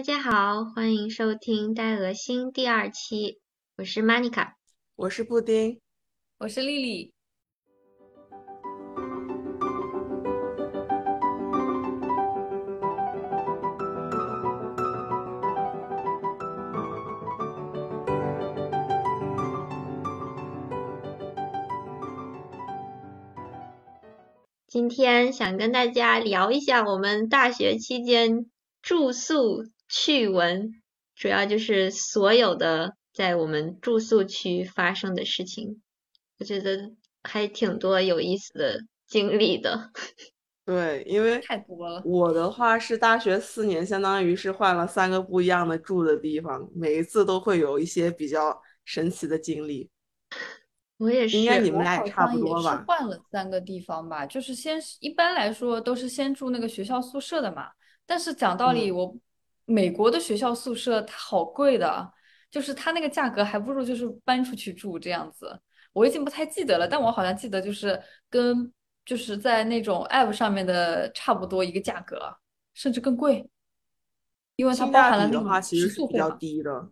大家好，欢迎收听《带鹅星》第二期，我是 Monica，我是布丁，我是丽丽。今天想跟大家聊一下我们大学期间住宿趣闻，主要就是所有的在我们住宿区发生的事情，我觉得还挺多有意思的经历的。对，因为太多了。我的话是大学四年，相当于是换了三个不一样的住的地方，每一次都会有一些比较神奇的经历。我也是，应该你们俩也差不多吧？换了三个地方吧，就是先一般来说都是先住那个学校宿舍的嘛。但是讲道理，我美国的学校宿舍它好贵的，就是它那个价格还不如就是搬出去住这样子。我已经不太记得了，但我好像记得就是跟就是在那种 app 上面的差不多一个价格，甚至更贵，因为它包含了那个其实是比较低的。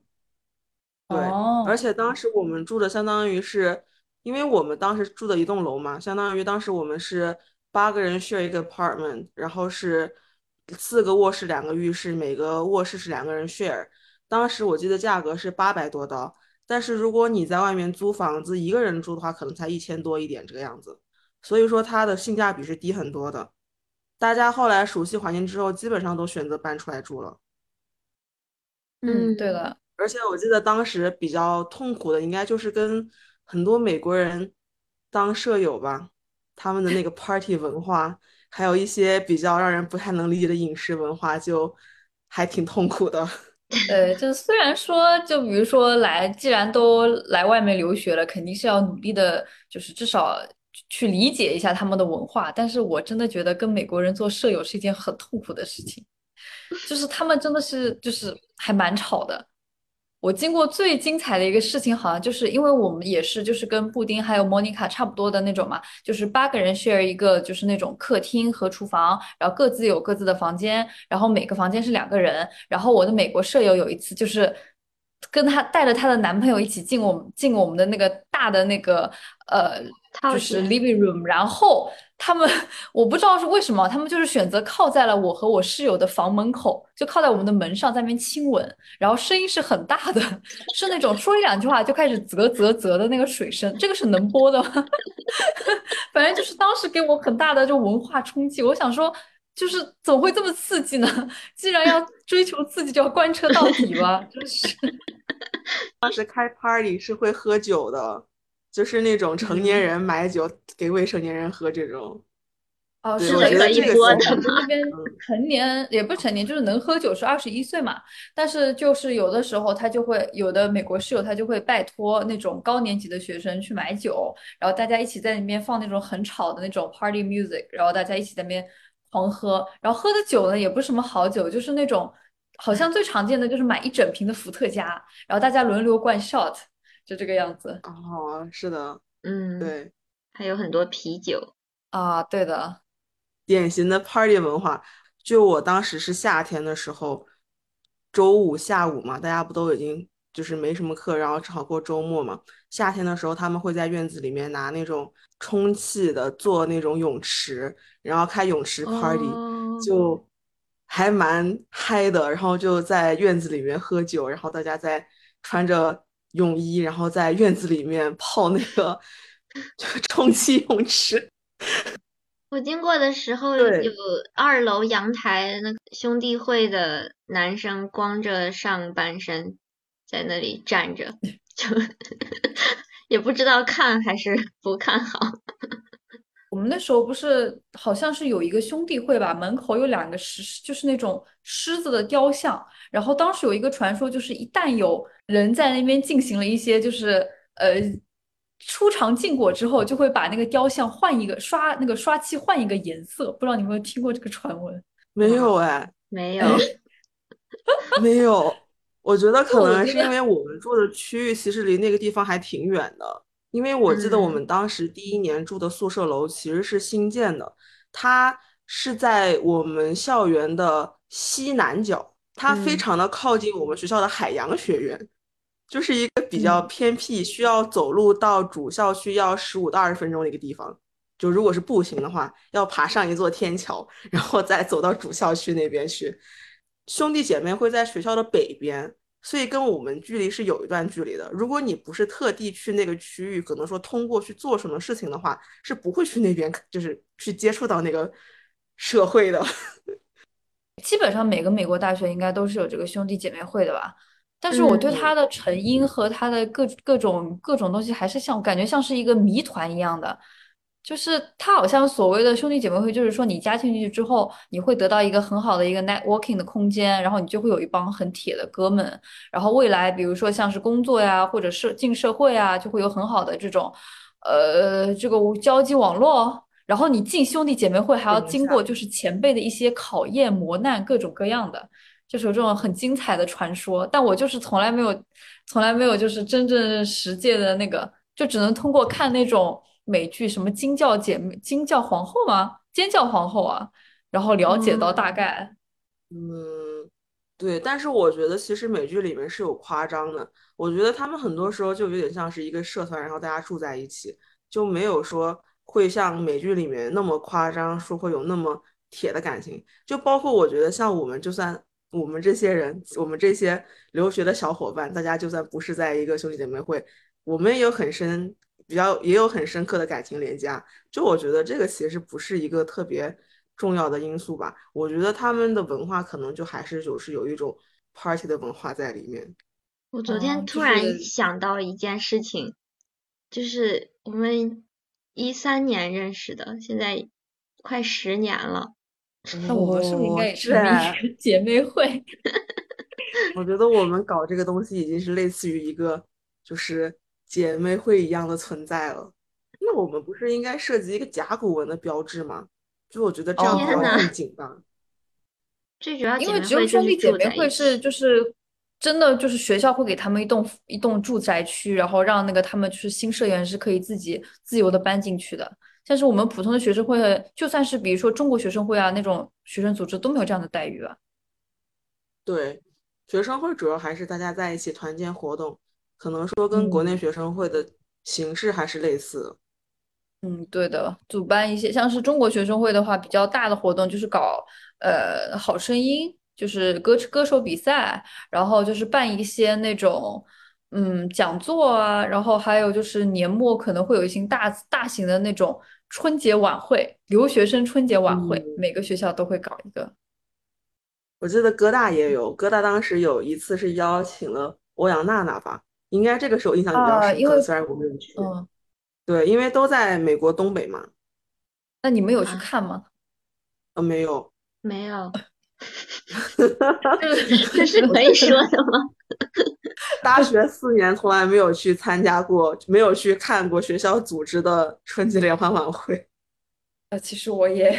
对，而且当时我们住的相当于是。因为我们当时住的一栋楼嘛，相当于当时我们是八个人 share 一个 apartment，然后是四个卧室两个浴室，每个卧室是两个人 share。当时我记得价格是八百多刀，但是如果你在外面租房子一个人住的话，可能才一千多一点这个样子。所以说它的性价比是低很多的。大家后来熟悉环境之后，基本上都选择搬出来住了。嗯，对的。而且我记得当时比较痛苦的，应该就是跟很多美国人当舍友吧，他们的那个 party 文化，还有一些比较让人不太能理解的饮食文化，就还挺痛苦的。呃，就虽然说，就比如说来，既然都来外面留学了，肯定是要努力的，就是至少去理解一下他们的文化。但是我真的觉得跟美国人做舍友是一件很痛苦的事情，就是他们真的是就是还蛮吵的。我经过最精彩的一个事情，好像就是因为我们也是就是跟布丁还有莫妮卡差不多的那种嘛，就是八个人 share 一个就是那种客厅和厨房，然后各自有各自的房间，然后每个房间是两个人。然后我的美国舍友有一次就是跟她带着她的男朋友一起进我们进我们的那个大的那个呃就是 living room，然后。他们我不知道是为什么，他们就是选择靠在了我和我室友的房门口，就靠在我们的门上，在那边亲吻，然后声音是很大的，是那种说一两句话就开始啧啧啧的那个水声，这个是能播的吗？反正就是当时给我很大的就文化冲击，我想说，就是怎么会这么刺激呢？既然要追求刺激，就要贯彻到底吧，就是。当时开 party 是会喝酒的。就是那种成年人买酒给未成年人喝这种，哦，是的，可以播的。那边成年也不成年，就是能喝酒是二十一岁嘛。但是就是有的时候他就会有的美国室友他就会拜托那种高年级的学生去买酒，然后大家一起在里面放那种很吵的那种 party music，然后大家一起在那边狂喝。然后喝的酒呢也不是什么好酒，就是那种好像最常见的就是买一整瓶的伏特加，然后大家轮流灌 shot。就这个样子哦，是的，嗯，对，还有很多啤酒啊，对的，典型的 party 文化。就我当时是夏天的时候，周五下午嘛，大家不都已经就是没什么课，然后正好过周末嘛。夏天的时候，他们会在院子里面拿那种充气的做那种泳池，然后开泳池 party，就还蛮嗨的。然后就在院子里面喝酒，然后大家在穿着。泳衣，然后在院子里面泡那个 充气泳池。我经过的时候，有二楼阳台那个兄弟会的男生光着上半身在那里站着，就也不知道看还是不看好。我们那时候不是好像是有一个兄弟会吧，门口有两个狮，就是那种狮子的雕像。然后当时有一个传说，就是一旦有人在那边进行了一些，就是呃出尝禁果之后，就会把那个雕像换一个刷那个刷漆换一个颜色。不知道你有没有听过这个传闻？没有哎，没有，没有。我觉得可能是因为我们住的区域其实离那个地方还挺远的。因为我记得我们当时第一年住的宿舍楼其实是新建的，它是在我们校园的西南角，它非常的靠近我们学校的海洋学院，就是一个比较偏僻，需要走路到主校区要十五到二十分钟的一个地方。就如果是步行的话，要爬上一座天桥，然后再走到主校区那边去。兄弟姐妹会在学校的北边，所以跟我们距离是有一段距离的。如果你不是特地去那个区域，可能说通过去做什么事情的话，是不会去那边，就是去接触到那个社会的。基本上每个美国大学应该都是有这个兄弟姐妹会的吧，但是我对它的成因和它的各各种各种东西还是像感觉像是一个谜团一样的，就是它好像所谓的兄弟姐妹会，就是说你加进去之后，你会得到一个很好的一个 networking 的空间，然后你就会有一帮很铁的哥们，然后未来比如说像是工作呀，或者是进社会啊，就会有很好的这种呃这个交际网络。然后你进兄弟姐妹会还要经过就是前辈的一些考验磨难各种各样的，就是有这种很精彩的传说。但我就是从来没有，从来没有就是真正实践的那个，就只能通过看那种美剧，什么惊叫姐妹、惊叫皇后吗？尖叫皇后啊，然后了解到大概。嗯，对。但是我觉得其实美剧里面是有夸张的，我觉得他们很多时候就有点像是一个社团，然后大家住在一起，就没有说。会像美剧里面那么夸张，说会有那么铁的感情，就包括我觉得像我们，就算我们这些人，我们这些留学的小伙伴，大家就算不是在一个兄弟姐妹会，我们也有很深，比较也有很深刻的感情连接。就我觉得这个其实不是一个特别重要的因素吧。我觉得他们的文化可能就还是就是有一种 party 的文化在里面。我昨天突然想到一件事情，就是我们。一三年认识的，现在快十年了。那我们是不是应该也是一个 姐妹会？我觉得我们搞这个东西已经是类似于一个就是姐妹会一样的存在了。那我们不是应该设计一个甲骨文的标志吗？就我觉得这样比较正经吧。最主要因为只有兄弟姐妹会是就是。真的就是学校会给他们一栋一栋住宅区，然后让那个他们就是新社员是可以自己自由的搬进去的。像是我们普通的学生会，就算是比如说中国学生会啊那种学生组织都没有这样的待遇啊。对，学生会主要还是大家在一起团建活动，可能说跟国内学生会的形式还是类似。嗯，对的，主办一些像是中国学生会的话，比较大的活动就是搞呃好声音。就是歌歌手比赛，然后就是办一些那种嗯讲座啊，然后还有就是年末可能会有一些大大型的那种春节晚会，留学生春节晚会，每个学校都会搞一个。我记得哥大也有，哥大当时有一次是邀请了欧阳娜娜吧，应该这个时候印象比较深刻，虽然我没有去。嗯，对，因为都在美国东北嘛。那你们有去看吗？呃，没有，没有。这是可以说的吗？大学四年从来没有去参加过，没有去看过学校组织的春节联欢晚会。呃，其实我也，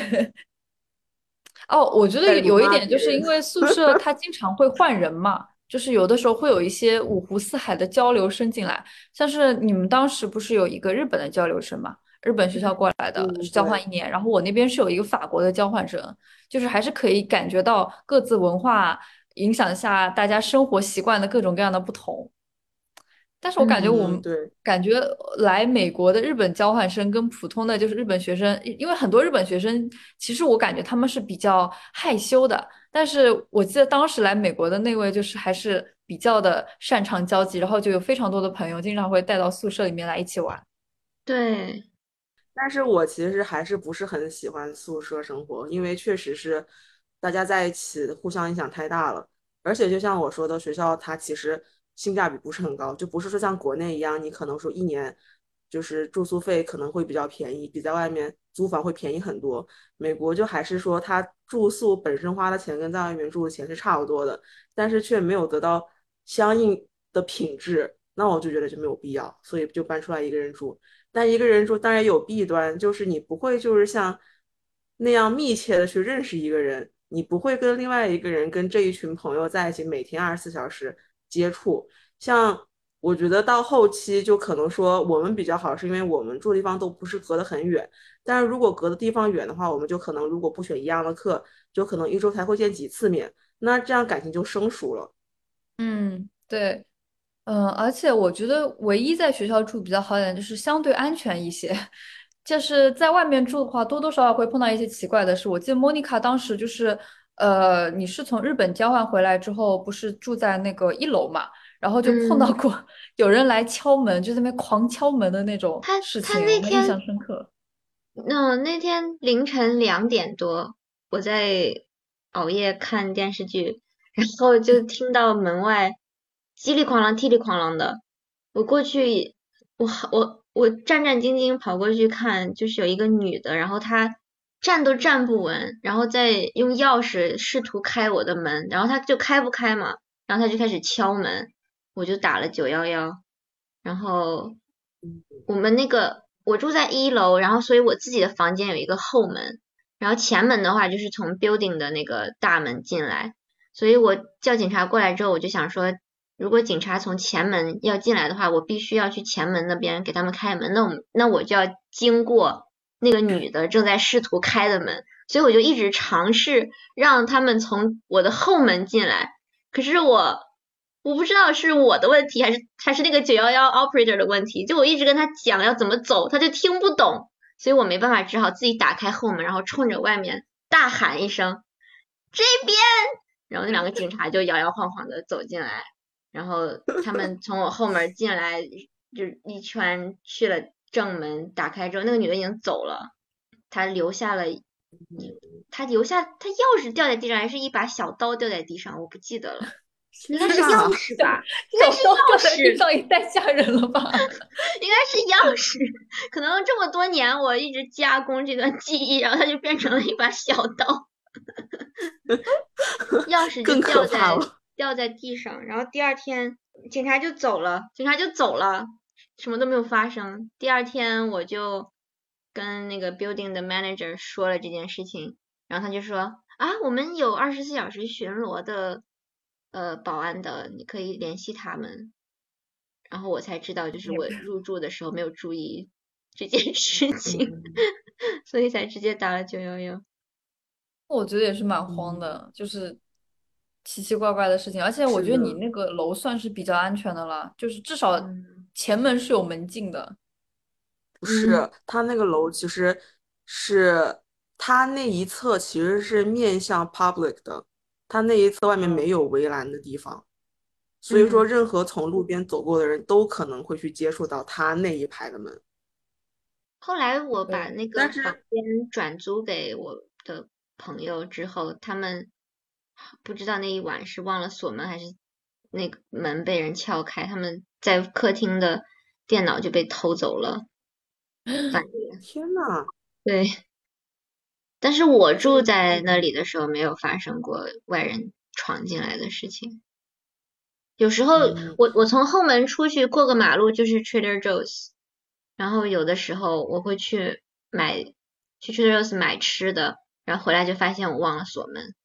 哦，我觉得有一点就是因为宿舍 它经常会换人嘛，就是有的时候会有一些五湖四海的交流生进来，像是你们当时不是有一个日本的交流生嘛？日本学校过来的是交换一年，然后我那边是有一个法国的交换生，就是还是可以感觉到各自文化影响下大家生活习惯的各种各样的不同。但是我感觉我们感觉来美国的日本交换生跟普通的就是日本学生，因为很多日本学生其实我感觉他们是比较害羞的，但是我记得当时来美国的那位就是还是比较的擅长交际，然后就有非常多的朋友经常会带到宿舍里面来一起玩。对。但是我其实还是不是很喜欢宿舍生活，因为确实是大家在一起互相影响太大了。而且就像我说的，学校它其实性价比不是很高，就不是说像国内一样，你可能说一年就是住宿费可能会比较便宜，比在外面租房会便宜很多。美国就还是说它住宿本身花的钱跟在外面住的钱是差不多的，但是却没有得到相应的品质，那我就觉得就没有必要，所以就搬出来一个人住。但一个人住当然有弊端，就是你不会就是像那样密切的去认识一个人，你不会跟另外一个人跟这一群朋友在一起每天二十四小时接触。像我觉得到后期就可能说我们比较好，是因为我们住的地方都不是隔得很远。但是如果隔的地方远的话，我们就可能如果不选一样的课，就可能一周才会见几次面。那这样感情就生疏了。嗯，对，嗯，而且我觉得唯一在学校住比较好一点，就是相对安全一些。就是在外面住的话，多多少少会碰到一些奇怪的事。我记得莫妮卡当时就是，呃，你是从日本交换回来之后，不是住在那个一楼嘛？然后就碰到过有人来敲门，就在那边狂敲门的那种事情，我印象深刻。那那天凌晨两点多，我在熬夜看电视剧，然后就听到门外叽里哐啷、噼里哐啷的。我过去，我我。我战战兢兢跑过去看，就是有一个女的，然后她站都站不稳，然后再用钥匙试图开我的门，然后她就开不开嘛，然后她就开始敲门，我就打了九幺幺，然后我们那个我住在一楼，然后所以我自己的房间有一个后门，然后前门的话就是从 building 的那个大门进来，所以我叫警察过来之后，我就想说。如果警察从前门要进来的话，我必须要去前门那边给他们开门。那我那我就要经过那个女的正在试图开的门，所以我就一直尝试让他们从我的后门进来。可是我我不知道是我的问题还是还是那个九幺幺 operator 的问题。就我一直跟他讲要怎么走，他就听不懂，所以我没办法，只好自己打开后门，然后冲着外面大喊一声这边，然后那两个警察就摇摇晃晃的走进来。然后他们从我后门进来，就一圈去了正门，打开之后，那个女的已经走了，她留下了，她留下她钥匙掉在地上，还是一把小刀掉在地上，我不记得了，应该是钥匙吧，应该是钥匙，太吓人了吧，应该是钥匙，可能这么多年我一直加工这段记忆，然后它就变成了一把小刀，钥匙就掉在。掉在地上，然后第二天警察就走了，警察就走了，什么都没有发生。第二天我就跟那个 building 的 manager 说了这件事情，然后他就说啊，我们有二十四小时巡逻的呃保安的，你可以联系他们。然后我才知道，就是我入住的时候没有注意这件事情，所以才直接打了九幺幺。我觉得也是蛮慌的，就是。奇奇怪怪的事情，而且我觉得你那个楼算是比较安全的了，就是至少前门是有门禁的。不是，他那个楼其实是他那一侧其实是面向 public 的，他那一侧外面没有围栏的地方，所以说任何从路边走过的人都可能会去接触到他那一排的门。后来我把那个房间转租给我的朋友之后，他们。不知道那一晚是忘了锁门，还是那个门被人撬开，他们在客厅的电脑就被偷走了。天呐，对，但是我住在那里的时候没有发生过外人闯进来的事情。有时候我我从后门出去过个马路就是 Trader Joe's，然后有的时候我会去买去 Trader Joe's 买吃的，然后回来就发现我忘了锁门。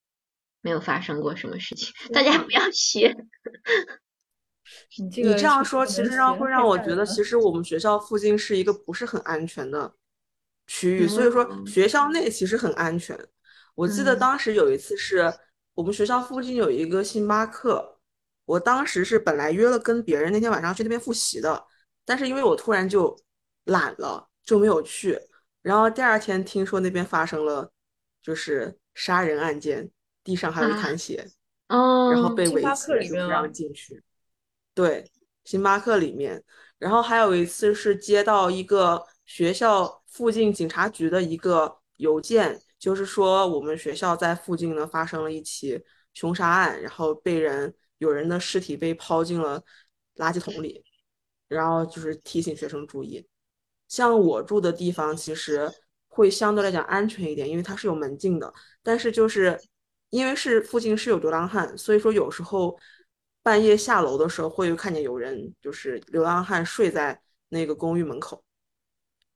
没有发生过什么事情，大家不要学。你这样说，其实让会让我觉得，其实我们学校附近是一个不是很安全的区域。所以说，学校内其实很安全。我记得当时有一次是我们学校附近有一个星巴克，我当时是本来约了跟别人那天晚上去那边复习的，但是因为我突然就懒了，就没有去。然后第二天听说那边发生了就是杀人案件。地上还有一滩血，哦，然后被围起来就不让进去。对，星巴克里面，然后还有一次是接到一个学校附近警察局的一个邮件，就是说我们学校在附近呢发生了一起凶杀案，然后被人有人的尸体被抛进了垃圾桶里，然后就是提醒学生注意。像我住的地方其实会相对来讲安全一点，因为它是有门禁的，但是就是。因为是附近是有流浪汉，所以说有时候半夜下楼的时候会看见有人，就是流浪汉睡在那个公寓门口，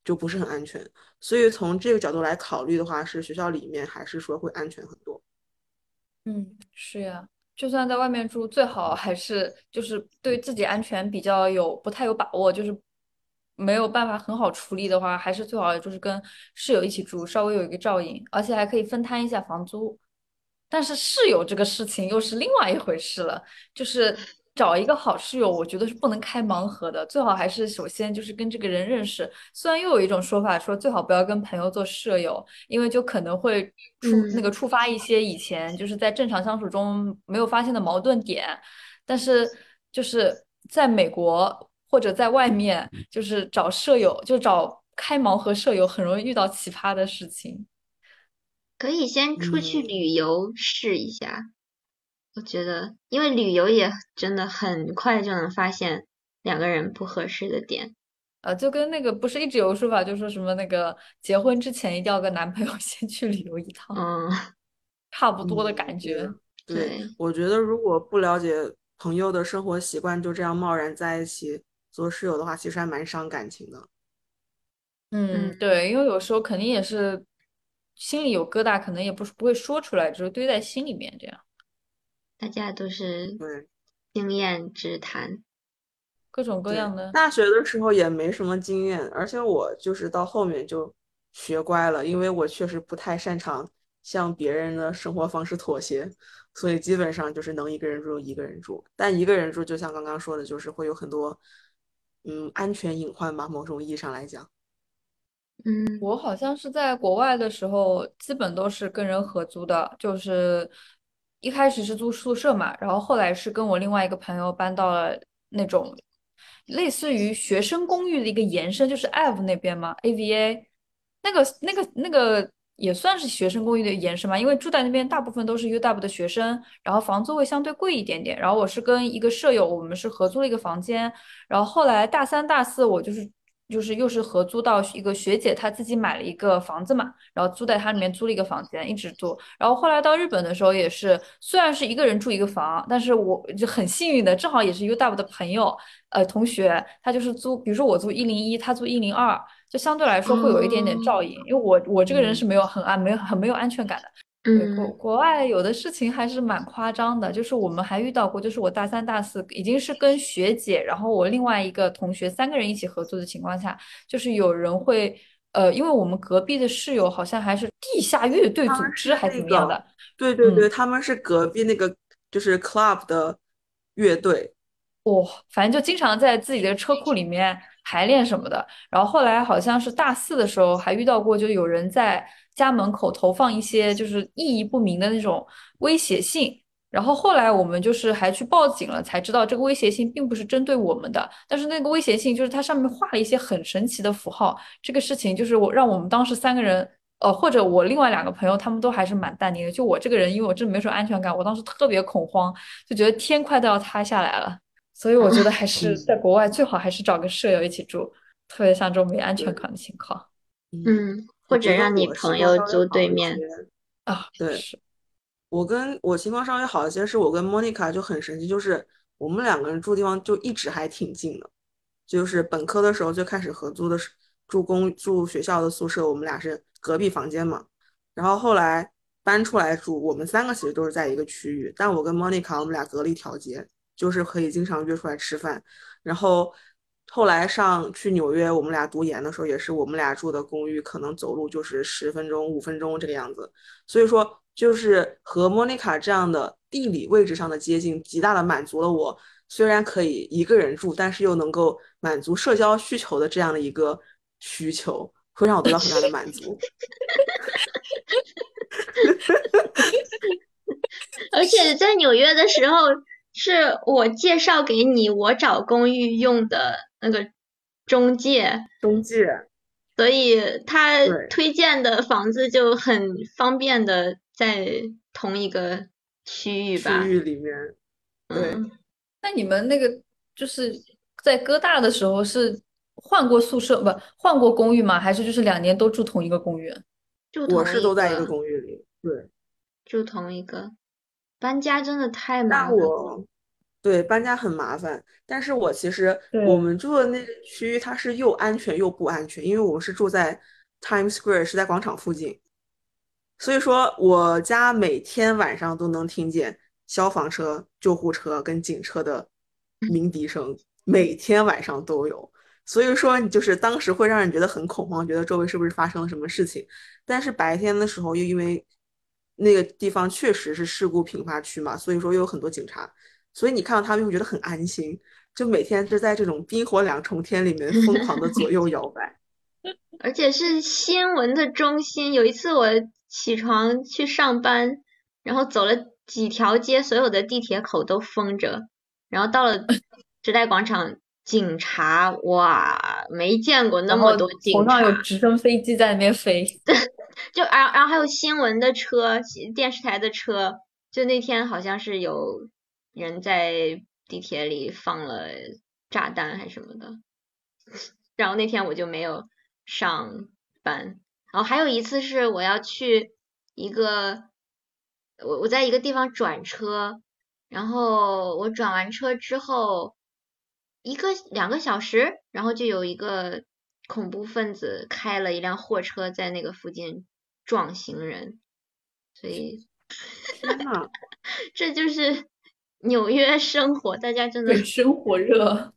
就不是很安全。所以从这个角度来考虑的话，是学校里面还是说会安全很多。嗯，是呀，就算在外面住，最好还是就是对自己安全比较有不太有把握，就是没有办法很好处理的话，还是最好就是跟室友一起住，稍微有一个照应，而且还可以分摊一下房租。但是室友这个事情又是另外一回事了，就是找一个好室友，我觉得是不能开盲盒的，最好还是首先就是跟这个人认识。虽然又有一种说法说最好不要跟朋友做舍友，因为就可能会触那个触发一些以前就是在正常相处中没有发现的矛盾点，但是就是在美国或者在外面，就是找舍友就找开盲盒舍友，很容易遇到奇葩的事情。可以先出去旅游试一下，我觉得，因为旅游也真的很快就能发现两个人不合适的点。啊，就跟那个不是一直有说法，就说什么那个结婚之前一定要跟男朋友 先去旅游一趟，嗯，差不多的感觉。对，我觉得如果不了解朋友的生活习惯，就这样贸然在一起做室友的话，其实还蛮伤感情的。嗯，对，因为有时候肯定也是。心里有疙瘩，可能也不是不会说出来，只是堆在心里面这样。大家都是经验之谈，各种各样的。大学的时候也没什么经验，而且我就是到后面就学乖了，因为我确实不太擅长向别人的生活方式妥协，所以基本上就是能一个人住一个人住。但一个人住，就像刚刚说的，就是会有很多嗯安全隐患吧，某种意义上来讲。嗯，我好像是在国外的时候，基本都是跟人合租的，就是一开始是租宿舍嘛，然后后来是跟我另外一个朋友搬到了那种类似于学生公寓的一个延伸，就是 AV 那边嘛，AVA，那个那个那个也算是学生公寓的延伸嘛，因为住在那边大部分都是 UW 的学生，然后房租会相对贵一点点，然后我是跟一个舍友，我们是合租了一个房间，然后后来大三大四我就是。就是又是合租到一个学姐，她自己买了一个房子嘛，然后租在她里面租了一个房间，一直住。然后后来到日本的时候也是，虽然是一个人住一个房，但是我就很幸运的，正好也是 UW 的朋友，呃，同学，他就是租，比如说我租一零一，他租一零二，就相对来说会有一点点照应，因为我我这个人是没有很安，没有很没有安全感的。对，国国外有的事情还是蛮夸张的，就是我们还遇到过，就是我大三大四已经是跟学姐，然后我另外一个同学三个人一起合作的情况下，就是有人会，呃，因为我们隔壁的室友好像还是地下乐队组织还是怎么样的，对对对，他们是隔壁那个就是 club 的乐队，哦，反正就经常在自己的车库里面排练什么的，然后后来好像是大四的时候还遇到过，就有人在。家门口投放一些就是意义不明的那种威胁信，然后后来我们就是还去报警了，才知道这个威胁信并不是针对我们的，但是那个威胁信就是它上面画了一些很神奇的符号。这个事情就是我让我们当时三个人，呃，或者我另外两个朋友，他们都还是蛮淡定的。就我这个人，因为我真的没什么安全感，我当时特别恐慌，就觉得天快都要塌下来了。所以我觉得还是在国外最好还是找个舍友一起住，特别像这种没安全感的情况。嗯。或者让你朋友租对面啊，对，我跟我情况稍微好一些，是我跟 Monica 就很神奇，就是我们两个人住地方就一直还挺近的，就是本科的时候就开始合租的，住公住学校的宿舍，我们俩是隔壁房间嘛，然后后来搬出来住，我们三个其实都是在一个区域，但我跟 Monica 我们俩隔了一条街，就是可以经常约出来吃饭，然后。后来上去纽约，我们俩读研的时候，也是我们俩住的公寓，可能走路就是十分钟、五分钟这个样子。所以说，就是和莫妮卡这样的地理位置上的接近，极大的满足了我虽然可以一个人住，但是又能够满足社交需求的这样的一个需求，会让我得到很大的满足。而且在纽约的时候。是我介绍给你，我找公寓用的那个中介，中介，所以他推荐的房子就很方便的在同一个区域吧。区域里面，对。那你们那个就是在哥大的时候是换过宿舍不换过公寓吗？还是就是两年都住同一个公寓？住我是都在一个公寓里，对，住同一个。搬家真的太麻烦。我对搬家很麻烦，但是我其实我们住的那个区域它是又安全又不安全，因为我们是住在 Times Square，是在广场附近，所以说我家每天晚上都能听见消防车、救护车跟警车的鸣笛声，每天晚上都有。所以说你就是当时会让人觉得很恐慌，觉得周围是不是发生了什么事情。但是白天的时候又因为那个地方确实是事故频发区嘛，所以说又有很多警察，所以你看到他们会觉得很安心，就每天就在这种冰火两重天里面疯狂的左右摇摆。而且是新闻的中心。有一次我起床去上班，然后走了几条街，所有的地铁口都封着，然后到了时代广场，警察哇，没见过那么多警察，头上有直升飞机在那边飞。就然然后还有新闻的车，电视台的车。就那天好像是有人在地铁里放了炸弹还是什么的，然后那天我就没有上班。然后还有一次是我要去一个，我我在一个地方转车，然后我转完车之后一个两个小时，然后就有一个。恐怖分子开了一辆货车在那个附近撞行人，所以天呐，这就是纽约生活，大家真的生活热。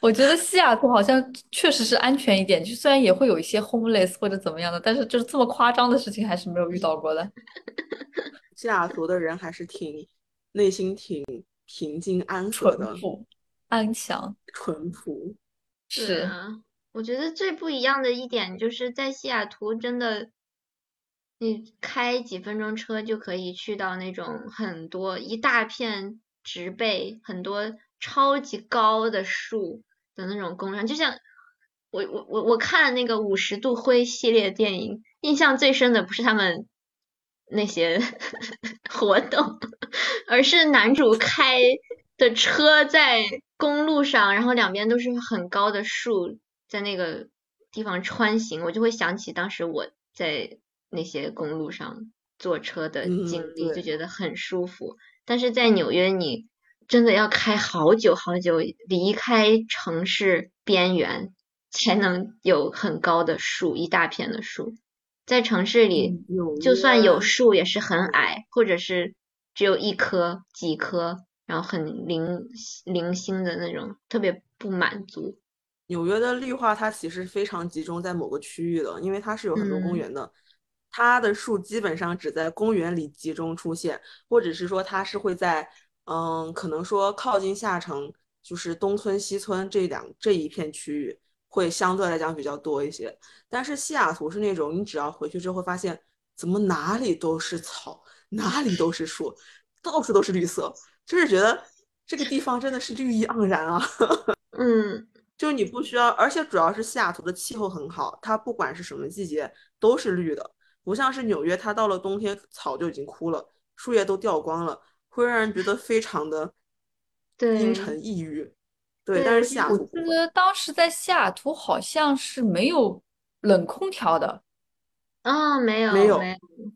我觉得西雅图好像确实是安全一点，就虽然也会有一些 homeless 或者怎么样的，但是就是这么夸张的事情还是没有遇到过的。西雅图的人还是挺内心挺平静安和的，安详、淳朴，是啊。我觉得最不一样的一点就是在西雅图，真的，你开几分钟车就可以去到那种很多一大片植被、很多超级高的树的那种公园。就像我我我我看那个五十度灰系列电影，印象最深的不是他们那些 活动，而是男主开的车在公路上，然后两边都是很高的树。在那个地方穿行，我就会想起当时我在那些公路上坐车的经历，就觉得很舒服。但是在纽约，你真的要开好久好久，离开城市边缘，才能有很高的树，一大片的树。在城市里，就算有树也是很矮，或者是只有一棵、几棵，然后很零零星的那种，特别不满足。纽约的绿化它其实非常集中在某个区域的，因为它是有很多公园的，它的树基本上只在公园里集中出现，或者是说它是会在，嗯，可能说靠近下城，就是东村西村这两这一片区域会相对来讲比较多一些。但是西雅图是那种你只要回去之后发现，怎么哪里都是草，哪里都是树，到处都是绿色，就是觉得这个地方真的是绿意盎然啊。嗯。就你不需要，而且主要是西雅图的气候很好，它不管是什么季节都是绿的，不像是纽约，它到了冬天草就已经枯了，树叶都掉光了，会让人觉得非常的阴沉抑郁。对，但是西雅图，我记得当时在西雅图好像是没有冷空调的。啊，没有，没有，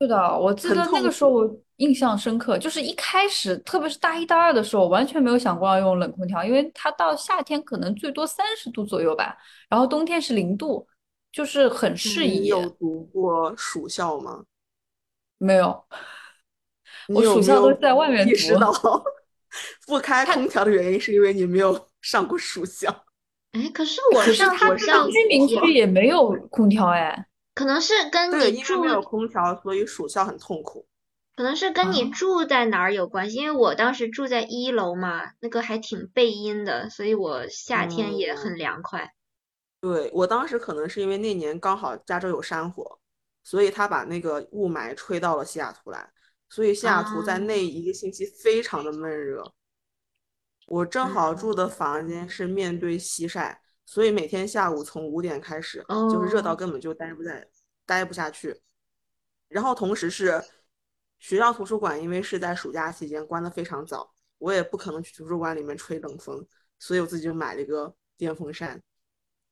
是的，我记得那个时候我印象深刻，就是一开始，特别是大一、大二的时候，完全没有想过要用冷空调，因为它到夏天可能最多三十度左右吧，然后冬天是零度，就是很适宜。你有读过暑校吗？没有，我暑校都在外面读。意识到 不开空调的原因是因为你没有上过暑校。哎，可是我上我上居民区也没有空调哎。可能是跟你住没有空调，所以暑校很痛苦。可能是跟你住在哪儿有关系，因为我当时住在一楼嘛，那个还挺背阴的，所以我夏天也很凉快。对我当时可能是因为那年刚好加州有山火，所以他把那个雾霾吹到了西雅图来，所以西雅图在那一个星期非常的闷热。我正好住的房间是面对西晒。所以每天下午从五点开始，就是热到根本就待不在，待不下去。然后同时是学校图书馆，因为是在暑假期间关的非常早，我也不可能去图书馆里面吹冷风，所以我自己就买了一个电风扇。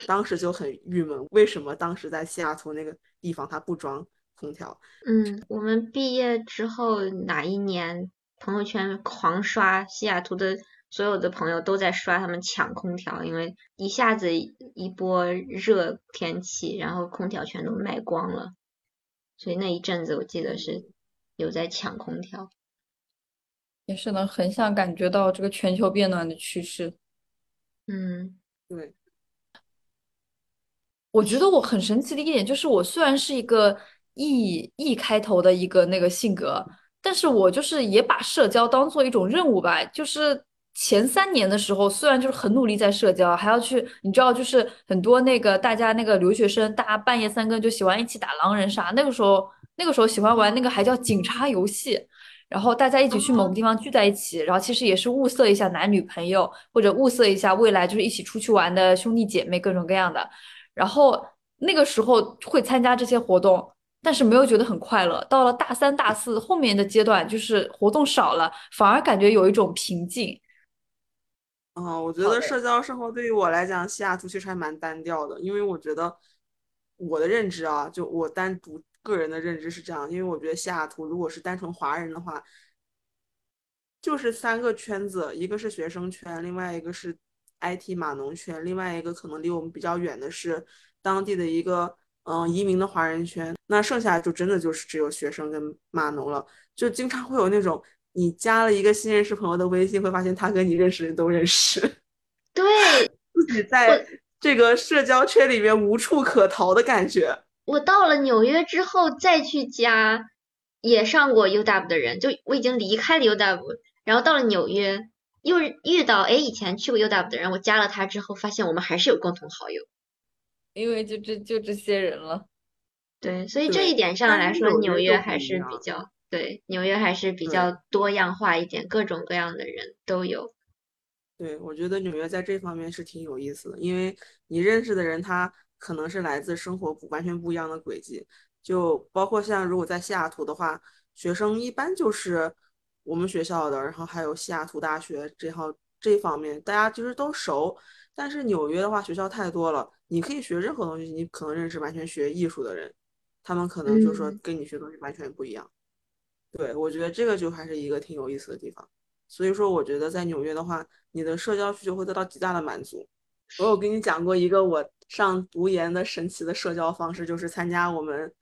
当时就很郁闷，为什么当时在西雅图那个地方它不装空调？嗯，我们毕业之后哪一年，朋友圈狂刷西雅图的。所有的朋友都在刷他们抢空调，因为一下子一波热天气，然后空调全都卖光了，所以那一阵子我记得是有在抢空调，也是能横向感觉到这个全球变暖的趋势。嗯，对。我觉得我很神奇的一点就是，我虽然是一个 E E 开头的一个那个性格，但是我就是也把社交当做一种任务吧，就是前三年的时候，虽然就是很努力在社交，还要去，你知道，就是很多那个大家那个留学生，大家半夜三更就喜欢一起打狼人杀，那个时候那个时候喜欢玩那个还叫警察游戏，然后大家一起去某个地方聚在一起，然后其实也是物色一下男女朋友，或者物色一下未来就是一起出去玩的兄弟姐妹，各种各样的，然后那个时候会参加这些活动。但是没有觉得很快乐。到了大三、大四后面的阶段，就是活动少了，反而感觉有一种平静。嗯，我觉得社交生活对于我来讲，西雅图其实还蛮单调的。因为我觉得我的认知啊，就我单独个人的认知是这样。因为我觉得西雅图如果是单纯华人的话，就是三个圈子，一个是学生圈，另外一个是 IT 码农圈，另外一个可能离我们比较远的是当地的一个。嗯，移民的华人圈，那剩下就真的就是只有学生跟码农了。就经常会有那种，你加了一个新认识朋友的微信，会发现他跟你认识的人都认识。对，自己在这个社交圈里面无处可逃的感觉。我到了纽约之后再去加，也上过 UW 的人，就我已经离开了 UW，然后到了纽约又遇到，哎，以前去过 UW 的人，我加了他之后，发现我们还是有共同好友。因为就这就这些人了，对，所以这一点上来说，纽约还是比较对，纽约还是比较多样化一点，各种各样的人都有。对，我觉得纽约在这方面是挺有意思的，因为你认识的人，他可能是来自生活不完全不一样的轨迹，就包括像如果在西雅图的话，学生一般就是我们学校的，然后还有西雅图大学这号这方面，大家其实都熟。但是纽约的话，学校太多了，你可以学任何东西，你可能认识完全学艺术的人，他们可能就说跟你学东西完全不一样。对，我觉得这个就还是一个挺有意思的地方。所以说，我觉得在纽约的话，你的社交需求会得到极大的满足。我有跟你讲过一个我上读研的神奇的社交方式，就是参加我们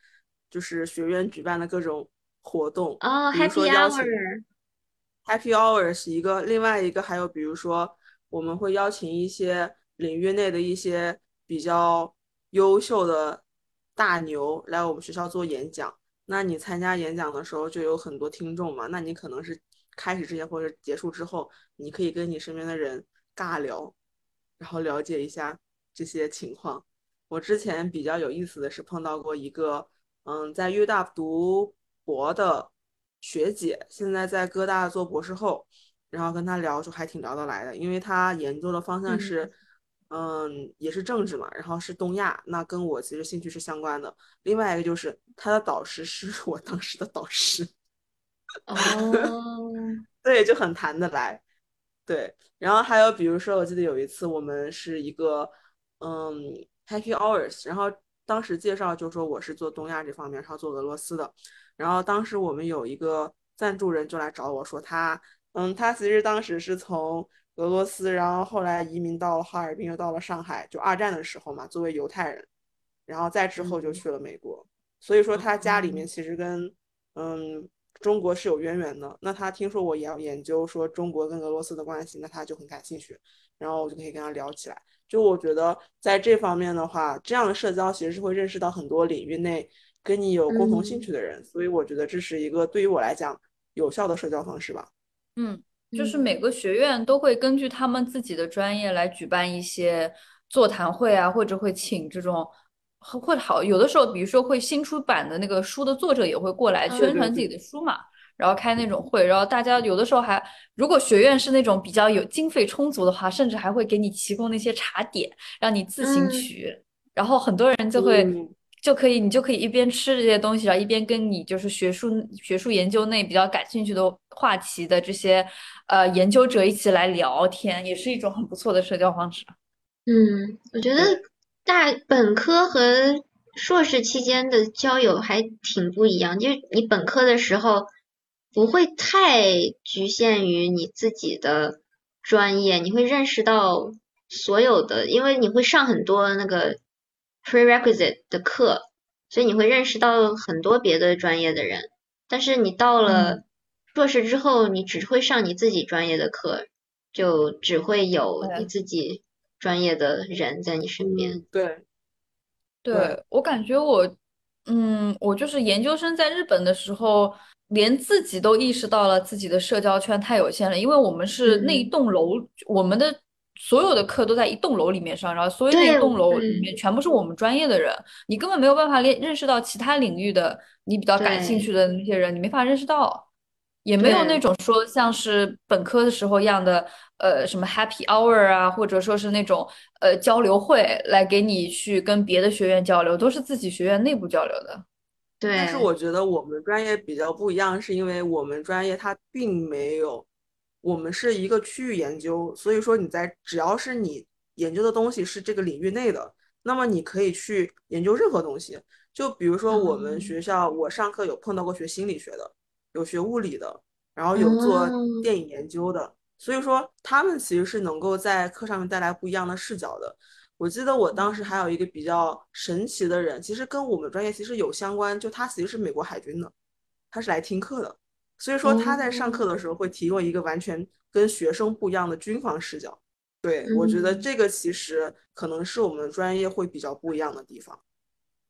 就是学院举办的各种活动哦，Happy Hour，Happy Hour 是一个，另外一个还有比如说。我们会邀请一些领域内的一些比较优秀的大牛来我们学校做演讲。那你参加演讲的时候就有很多听众嘛？那你可能是开始之前或者结束之后，你可以跟你身边的人尬聊，然后了解一下这些情况。我之前比较有意思的是碰到过一个，嗯，在 U 大读博的学姐，现在在哥大做博士后。然后跟她聊就还挺聊得来的，因为她研究的方向是，嗯，也是政治嘛，然后是东亚，那跟我其实兴趣是相关的。另外一个就是她的导师是 我当时的导师，哦，对，就很谈得来。对，然后还有比如说，我记得有一次我们是一个，嗯，Happy Hours，然后当时介绍就说我是做东亚这方面，然后做俄罗斯的，然后当时我们有一个赞助人就来找我说他。嗯，他其实当时是从俄罗斯，然后后来移民到了哈尔滨，又到了上海，就二战的时候嘛，作为犹太人，然后再之后就去了美国。所以说他家里面其实跟嗯中国是有渊源的。那他听说我也要研究说中国跟俄罗斯的关系，那他就很感兴趣，然后我就可以跟他聊起来。就我觉得在这方面的话，这样的社交其实是会认识到很多领域内跟你有共同兴趣的人，所以我觉得这是一个对于我来讲有效的社交方式吧。嗯，就是每。个学院都会根据他们自己的专业来举办一些座谈会啊，或者会请这种会好有的时候，比如说会新出版的那个书的作者也会过来宣传自己的书嘛，然后开那种会，然后大家有的时候还如果学院是那种比较有经费充足的话，甚至还会给你提供那些茶点让你自行取，然后很多人就会。就可以，你就可以一边吃这些东西，然后一边跟你就是学术学术研究内比较感兴趣的话题的这些呃研究者一起来聊天，也是一种很不错的社交方式。嗯，我觉得大本科和硕士期间的交友还挺不一样，就是你本科的时候不会太局限于你自己的专业，你会认识到所有的，因为你会上很多那个。prerequisite 的课，所以你会认识到很多别的专业的人。但是你到了硕士之后，你只会上你自己专业的课，就只会有你自己专业的人在你身边。对，对我感觉我嗯，我就是研究生在日本的时候，连自己都意识到了自己的社交圈太有限了，因为我们是那一栋楼，我们的所有的课都在一栋楼里面上，然后所以那一栋楼里面全部是我们专业的人，你根本没有办法认认识到其他领域的你比较感兴趣的那些人，你没法认识到。也没有那种说像是本科的时候一样的，呃，什么 Happy Hour 啊，或者说是那种呃交流会来给你去跟别的学院交流，都是自己学院内部交流的。对。但是我觉得我们专业比较不一样，是因为我们专业它并没有，我们是一个区域研究，所以说你在只要是你研究的东西是这个领域内的，那么你可以去研究任何东西。就比如说我们学校，我上课有碰到过学心理学的。有学物理的，然后有做电影研究的，所以说他们其实是能够在课上面带来不一样的视角的。我记得我当时还有一个比较神奇的人，其实跟我们专业其实有相关，就他其实是美国海军的，他是来听课的，所以说他在上课的时候会提供一个完全跟学生不一样的军方视角。对我觉得这个其实可能是我们专业会比较不一样的地方。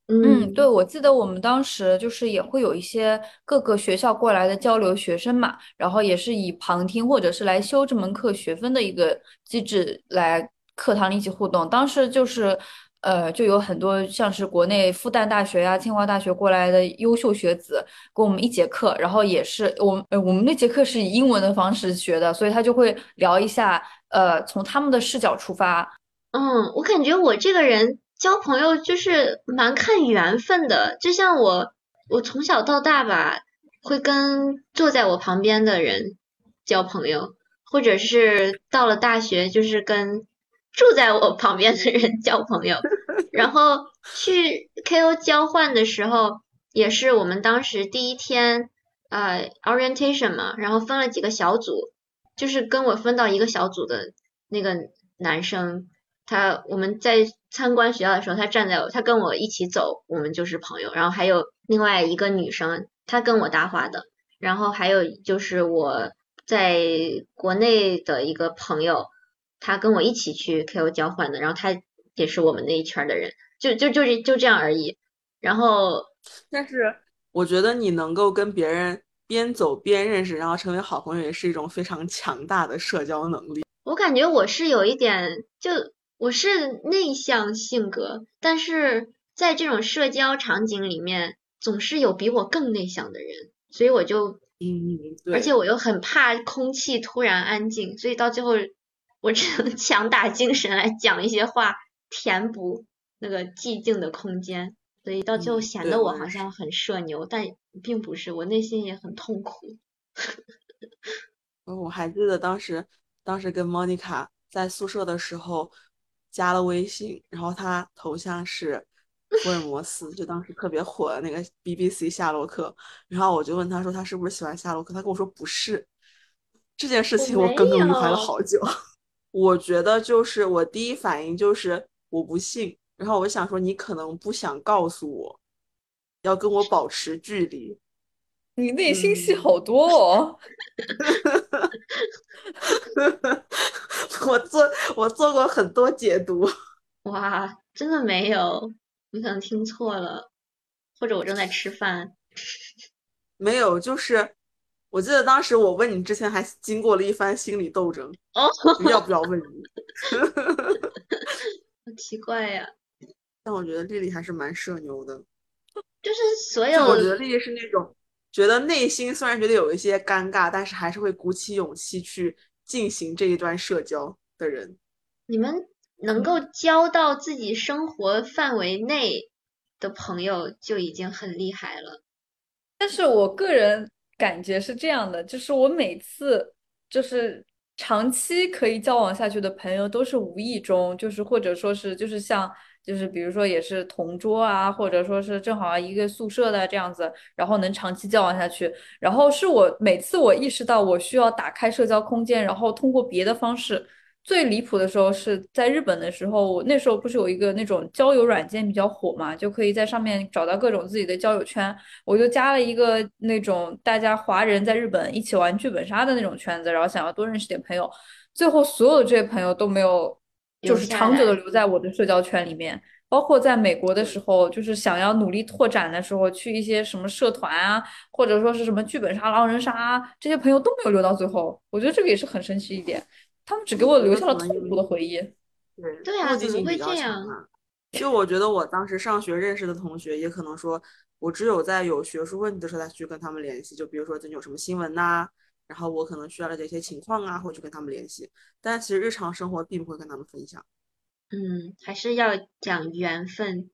嗯，对，我记得我们当时就是也会有一些各个学校过来的交流学生嘛，然后也是以旁听或者是来修这门课学分的一个机制来课堂里一起互动。当时就是，呃，就有很多像是国内复旦大学呀、清华大学过来的优秀学子跟我们一节课，然后也是我们，呃，我们那节课是以英文的方式学的，所以他就会聊一下，呃，从他们的视角出发。嗯，我感觉我这个人。交朋友就是蛮看缘分的，就像我，我从小到大吧，会跟坐在我旁边的人交朋友，或者是到了大学，就是跟住在我旁边的人交朋友。然后去 KO 交换的时候，也是我们当时第一天，呃，orientation 嘛，然后分了几个小组，就是跟我分到一个小组的那个男生。他我们在参观学校的时候，他站在我他跟我一起走，我们就是朋友。然后还有另外一个女生，她跟我搭话的。然后还有就是我在国内的一个朋友，他跟我一起去 KO 交换的，然后他也是我们那一圈的人，就就就就这样而已。然后，但是我觉得你能够跟别人边走边认识，然后成为好朋友，也是一种非常强大的社交能力。我感觉我是有一点就。我是内向性格，但是在这种社交场景里面，总是有比我更内向的人，所以我就，嗯，而且我又很怕空气突然安静，所以到最后我只能强打精神来讲一些话，填补那个寂静的空间，所以到最后显得我好像很社牛，但并不是，我内心也很痛苦。我还记得当时，当时跟莫妮卡在宿舍的时候。加了微信，然后他头像是福尔摩斯，就当时特别火的那个 BBC 夏洛克。然后我就问他说他是不是喜欢夏洛克，他跟我说不是。这件事情我耿耿于怀了好久。我觉得就是我第一反应就是我不信，然后我想说你可能不想告诉我，要跟我保持距离。你内心戏好多哦。我做我做过很多解读，哇，真的没有，你可能听错了，或者我正在吃饭，没有，就是我记得当时我问你之前还经过了一番心理斗争，哦，要不要问你？好奇怪呀，但我觉得丽丽还是蛮社牛的，就是所有，我觉得丽丽是那种觉得内心虽然觉得有一些尴尬，但是还是会鼓起勇气去。进行这一段社交的人，你们能够交到自己生活范围内的朋友就已经很厉害了。但是我个人感觉是这样的，就是我每次就是长期可以交往下去的朋友，都是无意中，就是或者说是就是像。就是比如说也是同桌啊，或者说是正好一个宿舍的这样子，然后能长期交往下去。然后是我每次我意识到我需要打开社交空间，然后通过别的方式。最离谱的时候是在日本的时候，我那时候不是有一个那种交友软件比较火嘛，就可以在上面找到各种自己的交友圈。我就加了一个那种大家华人在日本一起玩剧本杀的那种圈子，然后想要多认识点朋友。最后所有的这些朋友都没有。就是长久的留在我的社交圈里面，包括在美国的时候，就是想要努力拓展的时候，去一些什么社团啊，或者说是什么剧本杀、狼人杀，这些朋友都没有留到最后。我觉得这个也是很神奇一点，他们只给我留下了痛苦的回忆。对，对啊，怎么会这样？就我觉得我当时上学认识的同学，也可能说我只有在有学术问题的时候才去跟他们联系。就比如说最近有什么新闻呐，然后我可能需要了解一些情况啊，会去跟他们联系。但其实日常生活并不会跟他们分享。嗯，还是要讲缘分，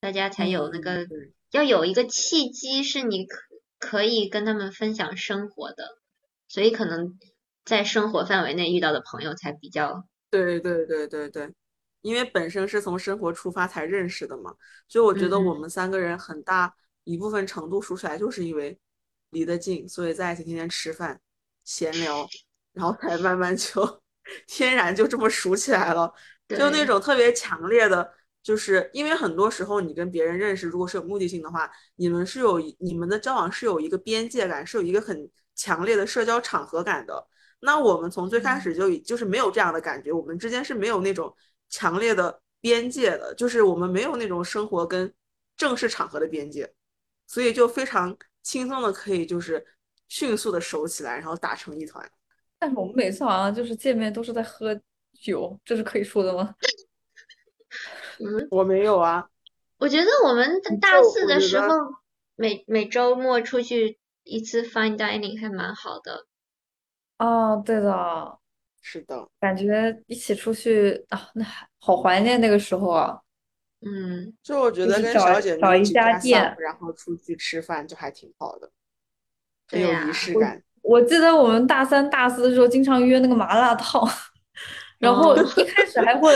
大家才有那个要有一个契机，是你可可以跟他们分享生活的，所以可能在生活范围内遇到的朋友才比较。对对对对对，因为本身是从生活出发才认识的嘛，所以我觉得我们三个人很大一部分程度说起来，就是因为离得近，所以在一起天天吃饭、闲聊，然后才慢慢就 天然就这么熟起来了。就那种特别强烈的，就是因为很多时候你跟别人认识，如果是有目的性的话，你们是有你们的交往是有一个边界感，是有一个很强烈的社交场合感的。那我们从最开始就就是没有这样的感觉，我们之间是没有那种强烈的边界的，就是我们没有那种生活跟正式场合的边界，所以就非常轻松的可以就是迅速的熟起来，然后打成一团。但是我们每次好像就是见面都是在喝。酒，这是可以说的吗？嗯，我没有啊。我觉得我们大四的时候，每每周末出去一次 fine dining 还蛮好的。哦，对的，是的，感觉一起出去啊，那好怀念那个时候啊。嗯，就我觉得跟小姐找一家店，然后出去吃饭就还挺好的，很有仪式感。我记得我们大三、大四的时候经常约那个麻辣烫。然后一开始还会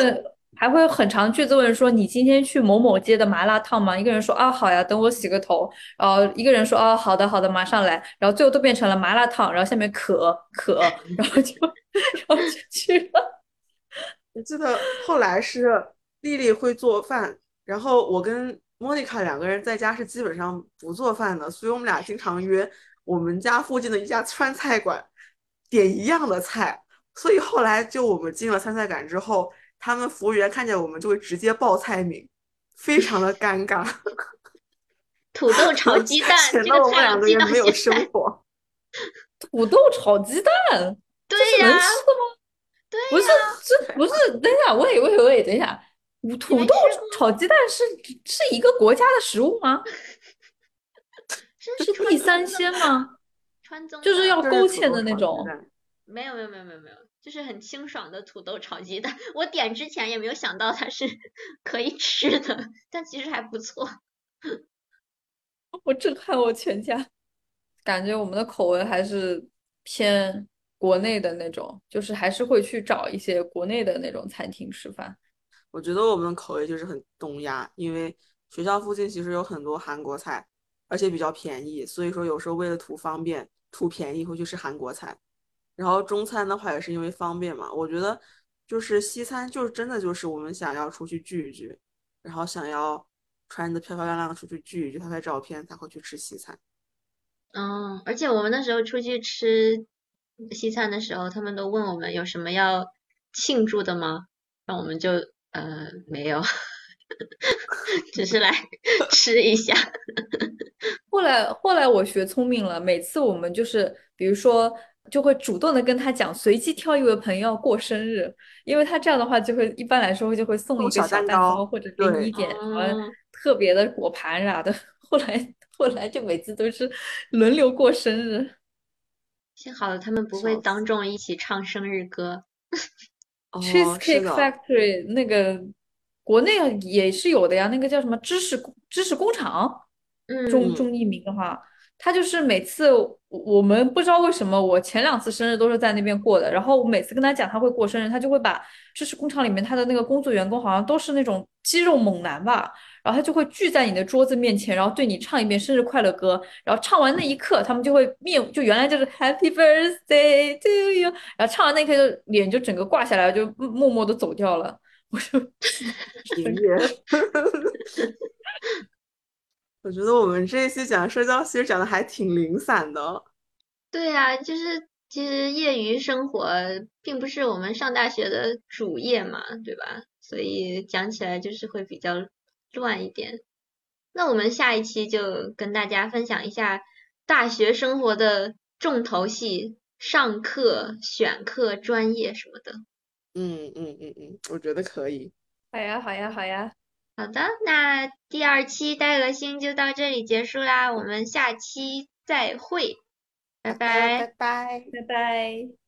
还会很长句子问说你今天去某某街的麻辣烫吗？一个人说啊好呀，等我洗个头。然后一个人说啊好的好的，马上来。然后最后都变成了麻辣烫，然后下面可可，然后就 然后就去了。我记得后来是丽丽会做饭，然后我跟莫妮卡两个人在家是基本上不做饭的，所以我们俩经常约我们家附近的一家川菜馆，点一样的菜。所以后来就我们进了参赛馆之后，他们服务员看见我们就会直接报菜名，非常的尴尬。土豆炒鸡蛋，显得我们两个人没有生活。土豆炒鸡蛋，对呀，能吃的吗？对，不是，这不是。等一下，喂喂喂，等一下，土豆炒鸡蛋是是一个国家的食物吗？是地三鲜吗？川中就是要勾芡的那种。没有没有没有没有没有，就是很清爽的土豆炒鸡蛋。我点之前也没有想到它是 可以吃的，但其实还不错。我震撼我全家，感觉我们的口味还是偏国内的那种，就是还是会去找一些国内的那种餐厅吃饭。我觉得我们的口味就是很东亚，因为学校附近其实有很多韩国菜，而且比较便宜，所以说有时候为了图方便、图便宜，会去吃韩国菜。然后中餐的话也是因为方便嘛，我觉得就是西餐就是真的就是我们想要出去聚一聚，然后想要穿的漂漂亮亮的出去聚一聚，拍拍照片才会去吃西餐。嗯，而且我们那时候出去吃西餐的时候，他们都问我们有什么要庆祝的吗？那我们就呃没有，只是来 吃一下。后来后来我学聪明了，每次我们就是比如说。就会主动的跟他讲，随机挑一位朋友过生日，因为他这样的话就会一般来说就会送一个小蛋糕，或者给你一点什么特别的果盘啥的。后来后来就每次都是轮流过生日。幸好他们不会当众一起唱生日歌。Cheese Cake Factory 那个国内也是有的呀，那个叫什么知识知识工厂，中中译名的话。他就是每次我们不知道为什么，我前两次生日都是在那边过的。然后我每次跟他讲他会过生日，他就会把就是工厂里面他的那个工作员工好像都是那种肌肉猛男吧，然后他就会聚在你的桌子面前，然后对你唱一遍生日快乐歌。然后唱完那一刻，他们就会面就原来就是 Happy Birthday to you，然后唱完那一刻就脸就整个挂下来，就默默的走掉了。我就音 乐。我觉得我们这一期讲社交，其实讲的还挺零散的。对呀，就是其实业余生活并不是我们上大学的主业嘛，对吧？所以讲起来就是会比较乱一点。那我们下一期就跟大家分享一下大学生活的重头戏，上课、选课、专业什么的。嗯嗯嗯嗯，我觉得可以。好呀，好呀，好呀。好的，那第二期呆鹅星就到这里结束啦，我们下期再会，拜拜拜拜拜拜。